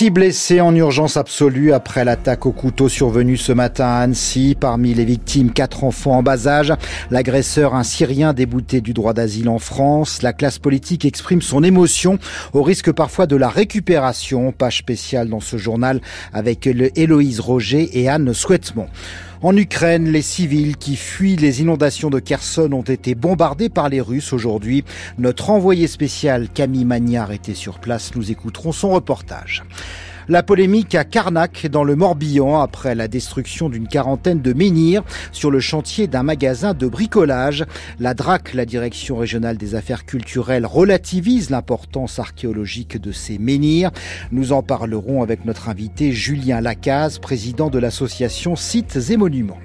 Six blessés en urgence absolue après l'attaque au couteau survenue ce matin à Annecy. Parmi les victimes, quatre enfants en bas âge. L'agresseur, un Syrien débouté du droit d'asile en France. La classe politique exprime son émotion au risque parfois de la récupération. Page spéciale dans ce journal avec Héloïse Roger et Anne Souhaitement. En Ukraine, les civils qui fuient les inondations de Kherson ont été bombardés par les Russes aujourd'hui. Notre envoyé spécial Camille Magnard était sur place. Nous écouterons son reportage. La polémique à Carnac dans le Morbihan après la destruction d'une quarantaine de menhirs sur le chantier d'un magasin de bricolage. La DRAC, la Direction régionale des affaires culturelles, relativise l'importance archéologique de ces menhirs. Nous en parlerons avec notre invité Julien Lacaze, président de l'association Sites et Monuments.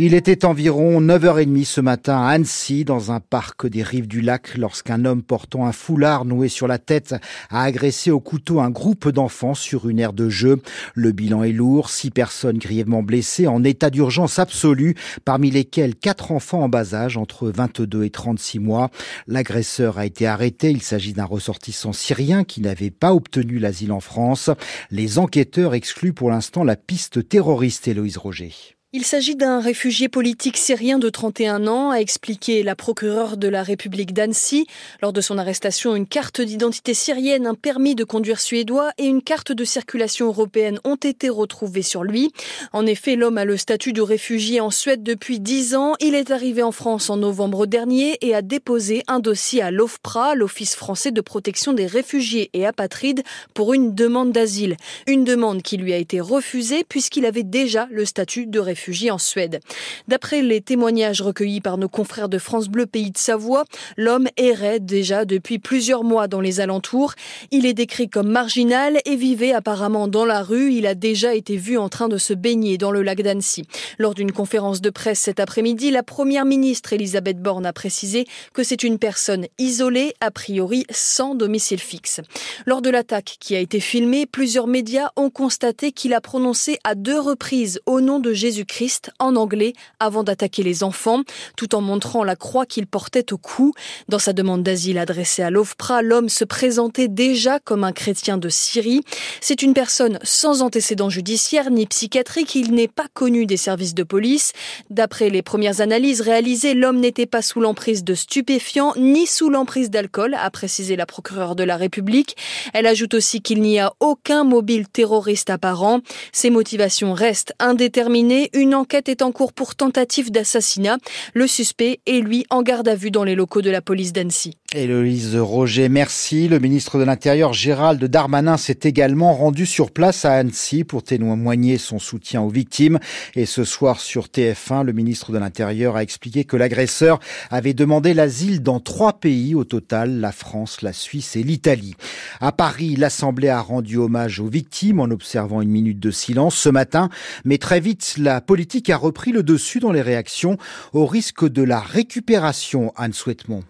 Il était environ 9h30 ce matin à Annecy, dans un parc des rives du lac, lorsqu'un homme portant un foulard noué sur la tête a agressé au couteau un groupe d'enfants sur une aire de jeu. Le bilan est lourd, six personnes grièvement blessées en état d'urgence absolue, parmi lesquelles quatre enfants en bas âge, entre 22 et 36 mois. L'agresseur a été arrêté. Il s'agit d'un ressortissant syrien qui n'avait pas obtenu l'asile en France. Les enquêteurs excluent pour l'instant la piste terroriste, Héloïse Roger. Il s'agit d'un réfugié politique syrien de 31 ans, a expliqué la procureure de la République d'Annecy. Lors de son arrestation, une carte d'identité syrienne, un permis de conduire suédois et une carte de circulation européenne ont été retrouvés sur lui. En effet, l'homme a le statut de réfugié en Suède depuis 10 ans. Il est arrivé en France en novembre dernier et a déposé un dossier à l'OFPRA, l'Office français de protection des réfugiés et apatrides, pour une demande d'asile. Une demande qui lui a été refusée puisqu'il avait déjà le statut de réfugié en Suède. D'après les témoignages recueillis par nos confrères de France Bleu Pays de Savoie, l'homme errait déjà depuis plusieurs mois dans les alentours. Il est décrit comme marginal et vivait apparemment dans la rue. Il a déjà été vu en train de se baigner dans le lac d'Annecy. Lors d'une conférence de presse cet après-midi, la première ministre Elisabeth Borne a précisé que c'est une personne isolée, a priori sans domicile fixe. Lors de l'attaque qui a été filmée, plusieurs médias ont constaté qu'il a prononcé à deux reprises au nom de Jésus Christ en anglais avant d'attaquer les enfants, tout en montrant la croix qu'il portait au cou. Dans sa demande d'asile adressée à l'OFPRA, l'homme se présentait déjà comme un chrétien de Syrie. C'est une personne sans antécédent judiciaire ni psychiatrique. Il n'est pas connu des services de police. D'après les premières analyses réalisées, l'homme n'était pas sous l'emprise de stupéfiants ni sous l'emprise d'alcool, a précisé la procureure de la République. Elle ajoute aussi qu'il n'y a aucun mobile terroriste apparent. Ses motivations restent indéterminées une enquête est en cours pour tentative d'assassinat. Le suspect est lui en garde à vue dans les locaux de la police d'Annecy. Héloïse Roger, merci. Le ministre de l'Intérieur Gérald Darmanin s'est également rendu sur place à Annecy pour témoigner son soutien aux victimes. Et ce soir sur TF1, le ministre de l'Intérieur a expliqué que l'agresseur avait demandé l'asile dans trois pays au total, la France, la Suisse et l'Italie. À Paris, l'Assemblée a rendu hommage aux victimes en observant une minute de silence ce matin, mais très vite, la politique a repris le dessus dans les réactions au risque de la récupération, Anne Souhaitement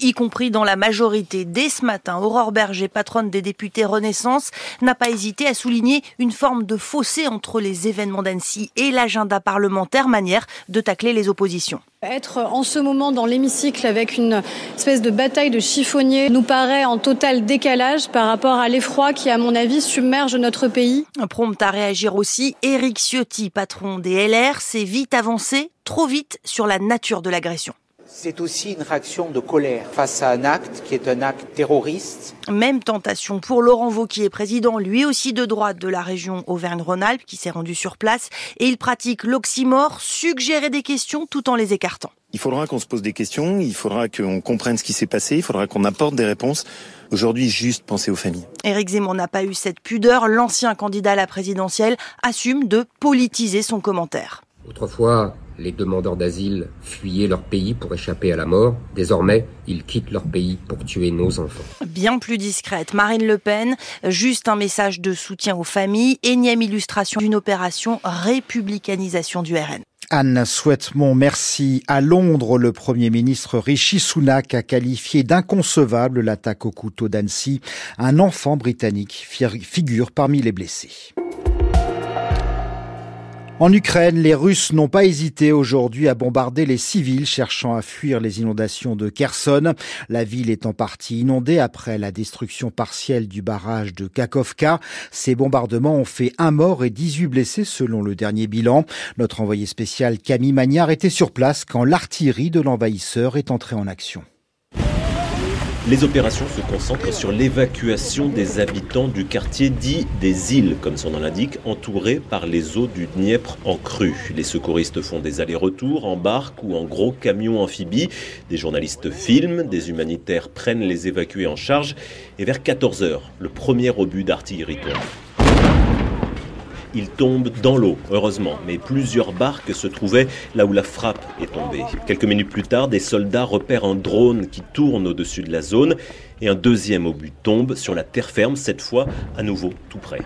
y compris dans la majorité. Dès ce matin, Aurore Berger, patronne des députés Renaissance, n'a pas hésité à souligner une forme de fossé entre les événements d'Annecy et l'agenda parlementaire, manière de tacler les oppositions. Être en ce moment dans l'hémicycle avec une espèce de bataille de chiffonniers nous paraît en total décalage par rapport à l'effroi qui, à mon avis, submerge notre pays. Prompt à réagir aussi, Éric Ciotti, patron des LR, s'est vite avancé, trop vite, sur la nature de l'agression. C'est aussi une réaction de colère face à un acte qui est un acte terroriste. Même tentation pour Laurent Vauquier, président lui aussi de droite de la région Auvergne-Rhône-Alpes, qui s'est rendu sur place. Et il pratique l'oxymore, suggérer des questions tout en les écartant. Il faudra qu'on se pose des questions, il faudra qu'on comprenne ce qui s'est passé, il faudra qu'on apporte des réponses. Aujourd'hui, juste penser aux familles. Éric Zemmour n'a pas eu cette pudeur. L'ancien candidat à la présidentielle assume de politiser son commentaire. Autrefois, les demandeurs d'asile fuyaient leur pays pour échapper à la mort. Désormais, ils quittent leur pays pour tuer nos enfants. Bien plus discrète, Marine Le Pen, juste un message de soutien aux familles, énième illustration d'une opération républicanisation du RN. Anne Souhaitemont, merci. À Londres, le Premier ministre Rishi Sunak a qualifié d'inconcevable l'attaque au couteau d'Annecy. Un enfant britannique figure parmi les blessés. En Ukraine, les Russes n'ont pas hésité aujourd'hui à bombarder les civils cherchant à fuir les inondations de Kherson. La ville est en partie inondée après la destruction partielle du barrage de Kakovka. Ces bombardements ont fait un mort et 18 blessés selon le dernier bilan. Notre envoyé spécial Camille Magnard était sur place quand l'artillerie de l'envahisseur est entrée en action. Les opérations se concentrent sur l'évacuation des habitants du quartier dit des îles, comme son nom l'indique, entouré par les eaux du Dniepr en crue. Les secouristes font des allers-retours en barque ou en gros camions amphibies. Des journalistes filment, des humanitaires prennent les évacués en charge. Et vers 14h, le premier obus d'artillerie tombe. Il tombe dans l'eau, heureusement, mais plusieurs barques se trouvaient là où la frappe est tombée. Quelques minutes plus tard, des soldats repèrent un drone qui tourne au-dessus de la zone et un deuxième obus tombe sur la terre ferme, cette fois à nouveau tout près.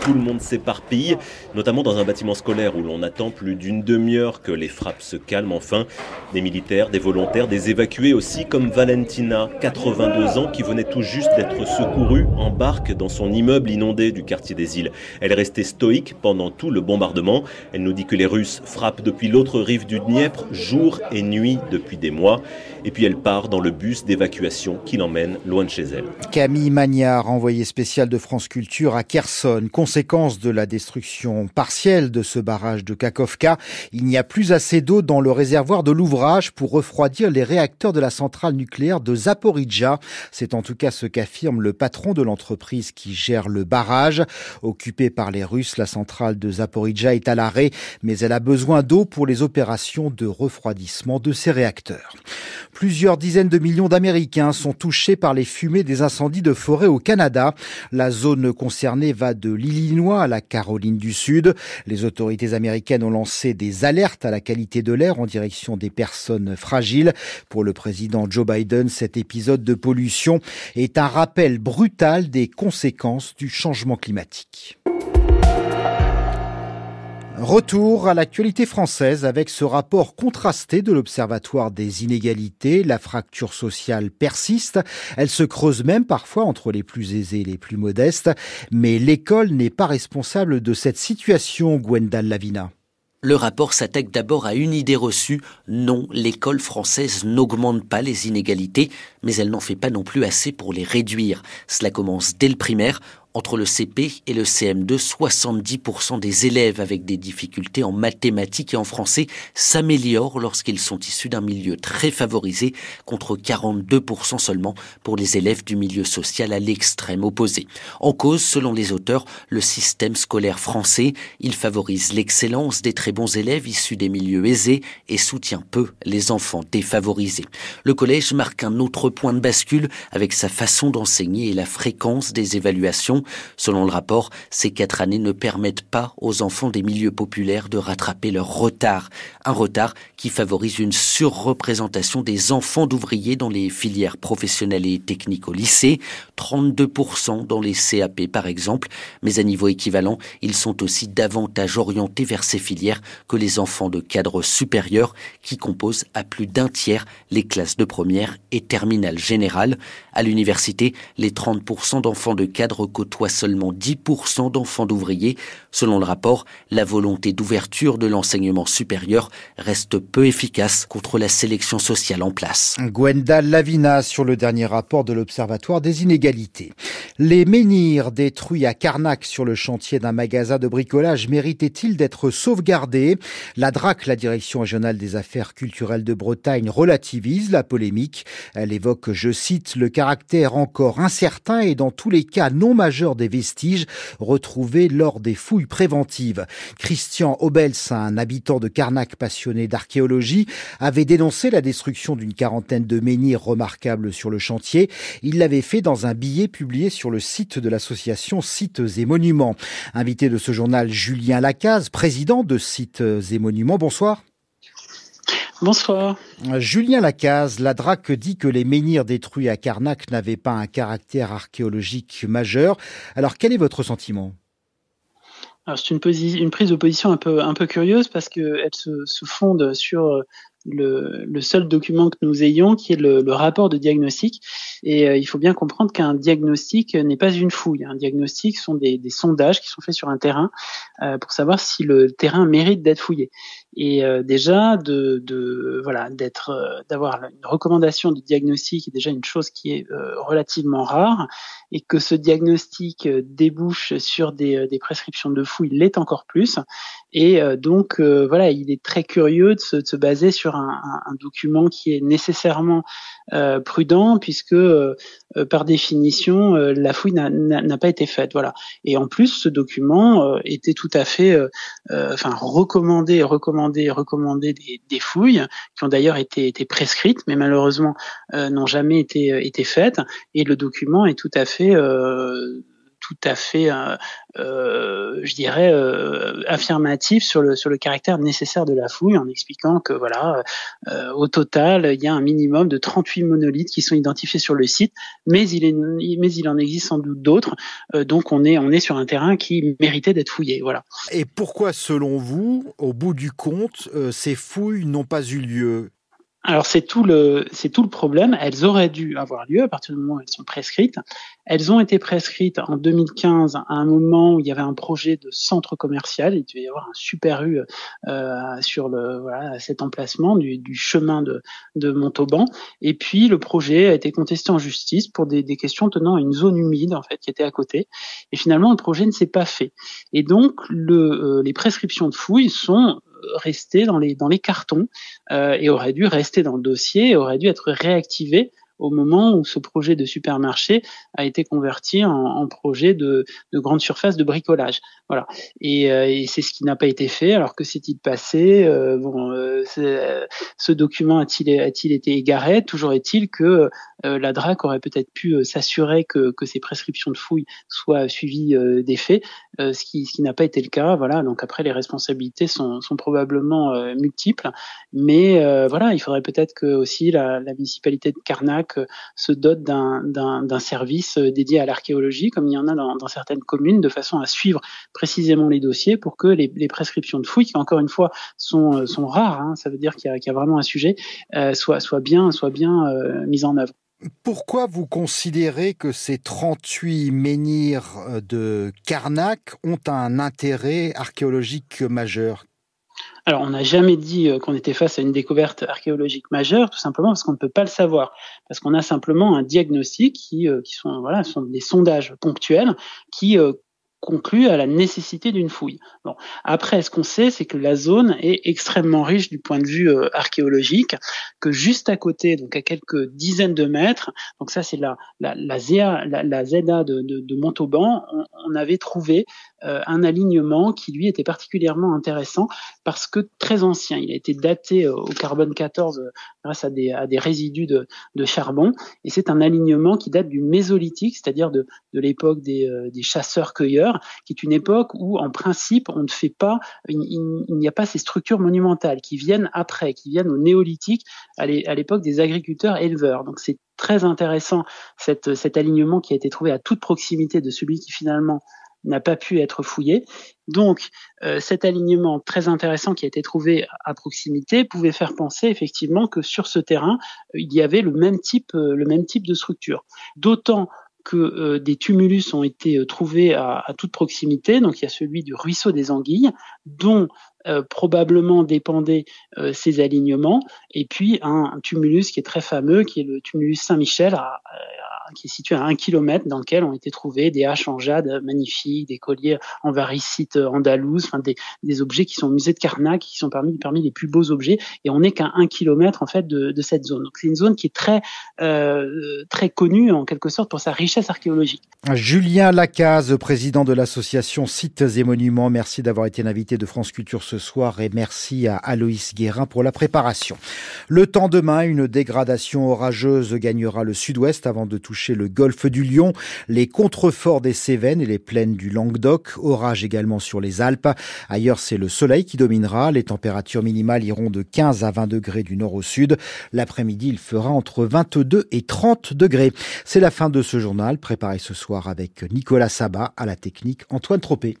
Tout le monde s'éparpille, notamment dans un bâtiment scolaire où l'on attend plus d'une demi-heure que les frappes se calment. Enfin, des militaires, des volontaires, des évacués aussi, comme Valentina, 82 ans, qui venait tout juste d'être secourue en barque dans son immeuble inondé du quartier des îles. Elle est restée stoïque pendant tout le bombardement. Elle nous dit que les Russes frappent depuis l'autre rive du Dniepr, jour et nuit depuis des mois. Et puis elle part dans le bus d'évacuation qui l'emmène loin de chez elle. Camille Magnard, envoyée spéciale de France Culture à Kherson. Conséquence de la destruction partielle de ce barrage de Kakovka, il n'y a plus assez d'eau dans le réservoir de l'ouvrage pour refroidir les réacteurs de la centrale nucléaire de Zaporizhia. C'est en tout cas ce qu'affirme le patron de l'entreprise qui gère le barrage. Occupée par les Russes, la centrale de Zaporizhia est à l'arrêt, mais elle a besoin d'eau pour les opérations de refroidissement de ses réacteurs. Plusieurs dizaines de millions d'Américains sont touchés par les fumées des incendies de forêt au Canada. La zone concernée va de l'Illinois à la Caroline du Sud. Les autorités américaines ont lancé des alertes à la qualité de l'air en direction des personnes fragiles. Pour le président Joe Biden, cet épisode de pollution est un rappel brutal des conséquences du changement climatique. Retour à l'actualité française avec ce rapport contrasté de l'Observatoire des inégalités. La fracture sociale persiste. Elle se creuse même parfois entre les plus aisés et les plus modestes. Mais l'école n'est pas responsable de cette situation, Gwendal Lavina. Le rapport s'attaque d'abord à une idée reçue. Non, l'école française n'augmente pas les inégalités, mais elle n'en fait pas non plus assez pour les réduire. Cela commence dès le primaire. Entre le CP et le CM2, 70% des élèves avec des difficultés en mathématiques et en français s'améliorent lorsqu'ils sont issus d'un milieu très favorisé, contre 42% seulement pour les élèves du milieu social à l'extrême opposé. En cause, selon les auteurs, le système scolaire français. Il favorise l'excellence des très bons élèves issus des milieux aisés et soutient peu les enfants défavorisés. Le collège marque un autre point de bascule avec sa façon d'enseigner et la fréquence des évaluations Selon le rapport, ces quatre années ne permettent pas aux enfants des milieux populaires de rattraper leur retard. Un retard qui favorise une surreprésentation des enfants d'ouvriers dans les filières professionnelles et techniques au lycée, 32% dans les CAP par exemple, mais à niveau équivalent, ils sont aussi davantage orientés vers ces filières que les enfants de cadres supérieurs qui composent à plus d'un tiers les classes de première et terminale générale. À l'université, les 30% d'enfants de cadres côtoient seulement 10% d'enfants d'ouvriers. Selon le rapport, la volonté d'ouverture de l'enseignement supérieur reste peu efficace contre la sélection sociale en place. Gwenda Lavina sur le dernier rapport de l'Observatoire des inégalités. Les menhirs détruits à Carnac sur le chantier d'un magasin de bricolage méritaient-ils d'être sauvegardés? La DRAC, la Direction régionale des affaires culturelles de Bretagne, relativise la polémique. Elle évoque, je cite, le caractère encore incertain et dans tous les cas non majeur des vestiges retrouvés lors des fouilles préventives. Christian Obels, un habitant de Carnac passionné d'archéologie, avait dénoncé la destruction d'une quarantaine de menhirs remarquables sur le chantier. Il l'avait fait dans un billet publié sur le site de l'association Sites et Monuments. Invité de ce journal, Julien Lacaze, président de Sites et Monuments. Bonsoir. Bonsoir. Julien Lacaze, la DRAC dit que les menhirs détruits à Carnac n'avaient pas un caractère archéologique majeur. Alors quel est votre sentiment? C'est une, une, prise de position un peu, un peu curieuse parce qu'elle se, se fonde sur le, seul document que nous ayons, qui est le, rapport de diagnostic. Et euh, il faut bien comprendre qu'un diagnostic n'est pas une fouille. Un diagnostic sont des, sondages qui sont faits sur un terrain euh, pour savoir si le terrain mérite d'être fouillé. Et euh, déjà de, de voilà d'être d'avoir une recommandation de diagnostic est déjà une chose qui est relativement rare et que ce diagnostic débouche sur des, des prescriptions de fouille l'est encore plus. Et donc voilà, il est très curieux de se, de se baser sur un, un, document qui est nécessairement euh, prudent puisque euh, euh, par définition la fouille n'a pas été faite. Voilà. Et en plus, ce document était tout à fait, enfin recommandé, recommandé, recommandé des, fouilles qui ont d'ailleurs été, été prescrites, mais malheureusement n'ont jamais été été faites. Et le document est tout à fait tout à fait, euh, euh, je dirais, euh, affirmatif sur le, sur le caractère nécessaire de la fouille en expliquant que voilà, au total, il y a un minimum de 38 monolithes qui sont identifiés sur le site, mais il, mais il en existe sans doute d'autres. donc on est, on est sur un terrain qui méritait d'être fouillé. Voilà. Et pourquoi, selon vous, au bout du compte, ces fouilles n'ont pas eu lieu? Alors c'est tout le c'est tout le problème. Elles auraient dû avoir lieu à partir du moment où elles sont prescrites. Elles ont été prescrites en 2015 à un moment où il y avait un projet de centre commercial. Il devait y avoir un super U euh, sur le voilà cet emplacement du, du chemin de de Montauban. Et puis le projet a été contesté en justice pour des, des questions tenant à une zone humide en fait qui était à côté. Et finalement le projet ne s'est pas fait. Et donc le euh, les prescriptions de fouilles sont rester dans les, dans les cartons euh, et aurait dû rester dans le dossier, aurait dû être réactivé au moment où ce projet de supermarché a été converti en, en projet de, de, grande surface de bricolage. Voilà. Et, euh, et c'est ce qui n'a pas été fait. Alors que s'est-il passé euh, Bon, euh, ce document a-t-il a-t-il été égaré? Toujours est-il que la DRAC aurait peut-être pu s'assurer que, que ces prescriptions de fouilles soient suivies des faits, ce qui, ce qui n'a pas été le cas. Voilà. Donc après, les responsabilités sont, sont probablement multiples, mais voilà, il faudrait peut-être que aussi la, la municipalité de Carnac se dote d'un service euh, dédié à l'archéologie, comme il y en a dans, certaines communes, de façon à suivre précisément les dossiers pour que les, prescriptions de fouilles, qui encore une fois sont, euh, rares, hein, ça veut dire qu'il y, a vraiment un sujet, euh, soient, bien, soit bien mises en œuvre. Pourquoi vous considérez que ces 38 menhirs de Carnac ont un intérêt archéologique majeur? Alors, on n'a jamais dit euh, qu'on était face à une découverte archéologique majeure, tout simplement parce qu'on ne peut pas le savoir, parce qu'on a simplement un diagnostic qui, euh, qui sont voilà, sont des sondages ponctuels qui euh, conclut à la nécessité d'une fouille. Bon. Après, ce qu'on sait, c'est que la zone est extrêmement riche du point de vue euh, archéologique, que juste à côté, donc à quelques dizaines de mètres, donc ça c'est la, la, ZA, de, Montauban, on, on, avait trouvé euh, un alignement qui lui était particulièrement intéressant parce que très ancien. Il a été daté euh, au carbone 14 grâce à des, à des résidus de, de charbon, et c'est un alignement qui date du mésolithique, c'est-à-dire de, de l'époque des, des chasseurs-cueilleurs qui est une époque où, en principe, on ne fait pas, il, n'y a pas ces structures monumentales qui viennent après, qui viennent au néolithique, à l'époque des agriculteurs éleveurs. Donc c'est très intéressant cet alignement qui a été trouvé à toute proximité de celui qui finalement n'a pas pu être fouillé. Donc, euh, cet alignement très intéressant qui a été trouvé à proximité pouvait faire penser effectivement que sur ce terrain, il y avait le même type, euh, le même type de structure. D'autant que euh, des tumulus ont été euh, trouvés à, toute proximité. Donc il y a celui du ruisseau des Anguilles, dont euh, probablement dépendaient ces alignements, et puis un, tumulus qui est très fameux, qui est le tumulus Saint-Michel qui est situé à un kilomètre, dans lequel ont été trouvés des haches en jade magnifiques, des colliers en varicite andalouse, enfin des, des, objets qui sont au musée de Carnac, qui sont parmi, parmi les plus beaux objets, et on n'est qu'à un kilomètre en fait de, de cette zone. Donc c'est une zone qui est très euh, très connue en quelque sorte pour sa richesse archéologique. Julien Lacaze, président de l'association Sites et Monuments, merci d'avoir été l'invité de France Culture ce soir et merci à Aloïs Guérin pour la préparation. Le temps demain, une dégradation orageuse gagnera le sud-ouest avant de toucher le golfe du Lion, les contreforts des Cévennes et les plaines du Languedoc, orage également sur les Alpes. Ailleurs, c'est le soleil qui dominera. Les températures minimales iront de 15 à 20 degrés du nord au sud. L'après-midi, il fera entre 22 et 30 degrés. C'est la fin de ce journal, préparé ce soir avec Nicolas Sabat à la technique Antoine Tropé.